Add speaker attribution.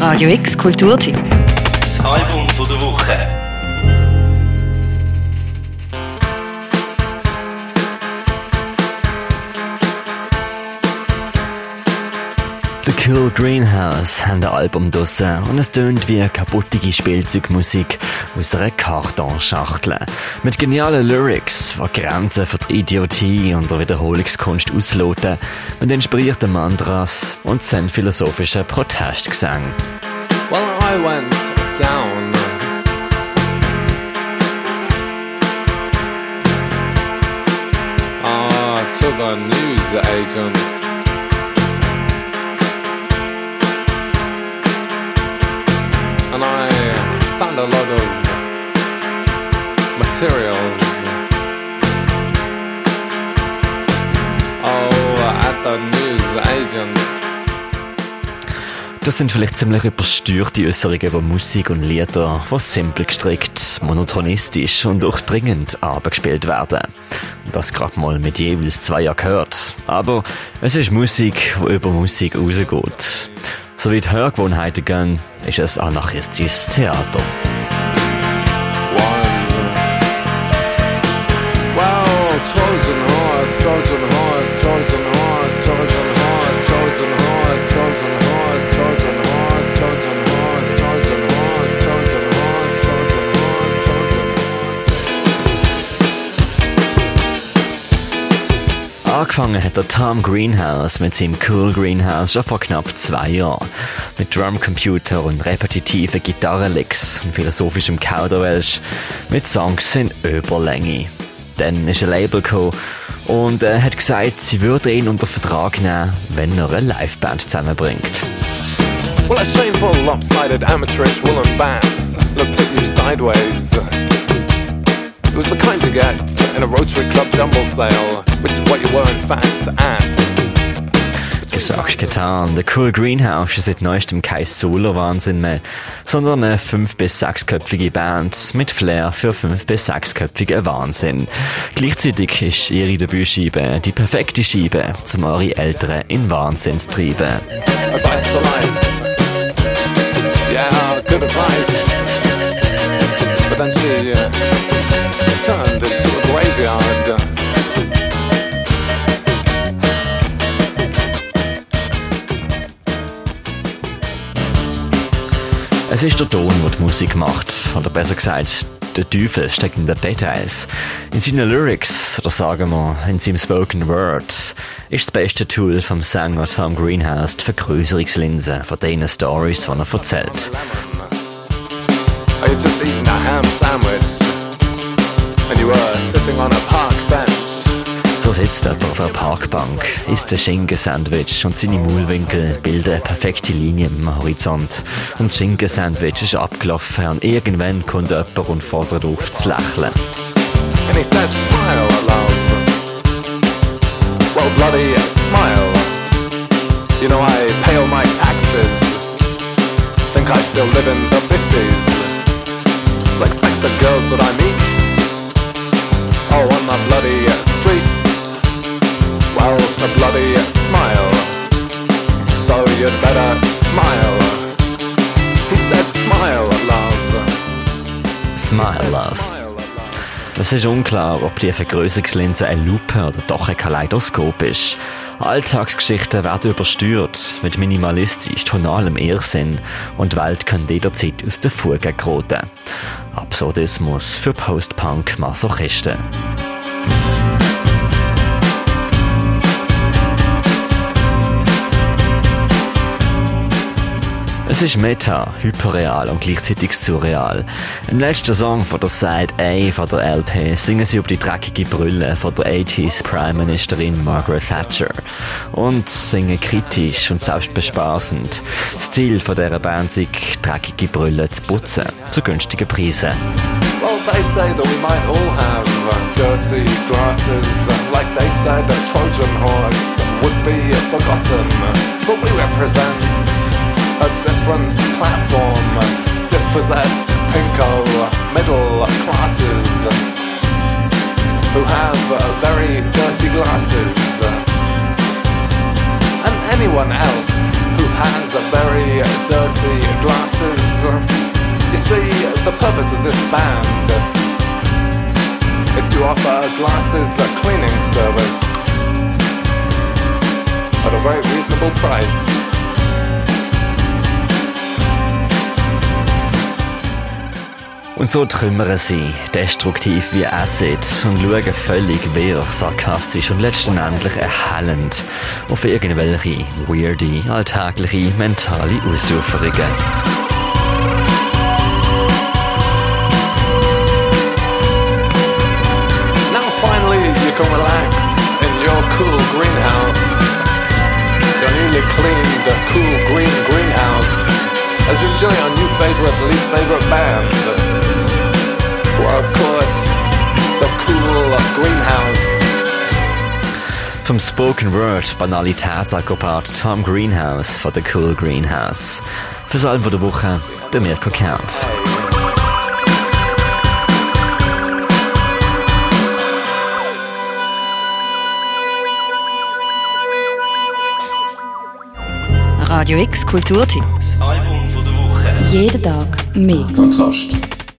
Speaker 1: Radio X Kulturteam.
Speaker 2: Das Album der Woche.
Speaker 3: The Cool Greenhouse haben ein Album draussen und es tönt wie kaputtige Spielzeugmusik aus einer Kartonschachtel. Mit genialen Lyrics, die Grenzen für die Idiotie und der Wiederholungskunst ausloten, mit inspirierten Mantras und zen philosophischen Protestgesang.
Speaker 4: Well, I went down. Ah, to the news agents. Found a lot of materials. Oh, at the news agents.
Speaker 3: Das sind vielleicht ziemlich übersteuerte Äußerungen über Musik und Lieder, die simpel gestrickt, monotonistisch und durchdringend abgespielt werden. Das gerade mal mit jeweils zwei gehört. Aber es ist Musik, die über Musik rausgeht. So wie die Hörgewohnheiten gehen, ist es anarchistisches Theater. Angefangen hat der Tom Greenhouse mit seinem Cool Greenhouse schon vor knapp zwei Jahren. Mit Drumcomputer und repetitiven Gitarrenlicks und philosophischem Kauderwelsch mit Songs in Überlänge. Dann ist ein Label gekommen und er hat gesagt, sie würde ihn unter Vertrag nehmen, wenn er eine Liveband zusammenbringt.
Speaker 4: Well, a shameful, lopsided, amateurish woolen bats looked at you sideways. Was the kind you get in a Rotary Club jumble sale, which is what you were in fact at.
Speaker 3: Gesagt, getan. Der Cool Greenhouse ist seit neuestem kein Solo-Wahnsinn mehr, sondern eine 5- bis 6-köpfige Band mit Flair für 5- bis 6-köpfigen Wahnsinn. Gleichzeitig ist ihre Debütscheibe die perfekte Scheibe, zum eure Eltern in Wahnsinn zu treiben.
Speaker 4: Advice for life. Yeah, good advice. But then she uh,
Speaker 3: Es ist der Ton, der die Musik macht, oder besser gesagt, der Teufel steckt in den Details. In seinen Lyrics, oder sagen wir, in seinem Spoken Word, ist das beste Tool vom Sänger Tom Greenhouse die Vergrößerungslinse von den Stories, die er erzählt.
Speaker 4: I had just eaten a ham sandwich, and you were sitting on a park bench.
Speaker 3: So sitzt jemand auf einer Parkbank, isst ein Schinkensandwich und seine Maulwinkel bilden eine perfekte Linie am Horizont. Und das Schinkensandwich ist abgelaufen und irgendwann kommt jemand und fordert auf zu lächeln.
Speaker 4: And he said, Smile, love. Well, bloody smile. You know, I pay all my taxes. Think I still live in the 50s. Smile Love.
Speaker 3: Es ist unklar, ob die Vergrößerungslinse eine Lupe oder doch ein Kaleidoskop ist. Alltagsgeschichten werden übersteuert mit minimalistisch tonalem Irrsinn und die Welt kann jederzeit aus der Fuge geraten. Absurdismus für Post-Punk-Masochisten. Es ist meta, hyperreal und gleichzeitig surreal. Im letzten Song von der Side A von der LP singen sie über die dreckige Brille von der 80s Prime Ministerin Margaret Thatcher und singen kritisch und selbstbespaßend. Das Ziel von dieser Band ist, dreckige Brille zu putzen, zu günstigen Preisen.
Speaker 4: Well, they say that we might all have uh, dirty glasses. uh, Like they said, a Trojan horse would be forgotten. But we represent a different platform. Dispossessed, pinko, middle classes who have very dirty glasses. And anyone else who has very dirty glasses. You see, the purpose of this band is to offer glasses a cleaning service at a very reasonable price.
Speaker 3: Und so trümmern sie, destruktiv wie Acid, und schauen völlig wirr, sarkastisch und letztendlich erhellend auf irgendwelche weirde, alltägliche, mentale Ausuferungen.
Speaker 4: Now finally you can relax in your cool greenhouse. Your newly cleaned, cool green greenhouse. As you enjoy our new favorite, least favorite band. Of course, the cool greenhouse.
Speaker 3: Vom Spoken Word Banalitätsakrobat Tom Greenhouse von The Cool Greenhouse. Fürs Album der Woche, der Mirko Kempf.
Speaker 1: Radio X Kulturtipps.
Speaker 2: Album von der Woche.
Speaker 1: Jeden Tag mehr.
Speaker 5: Kontrast.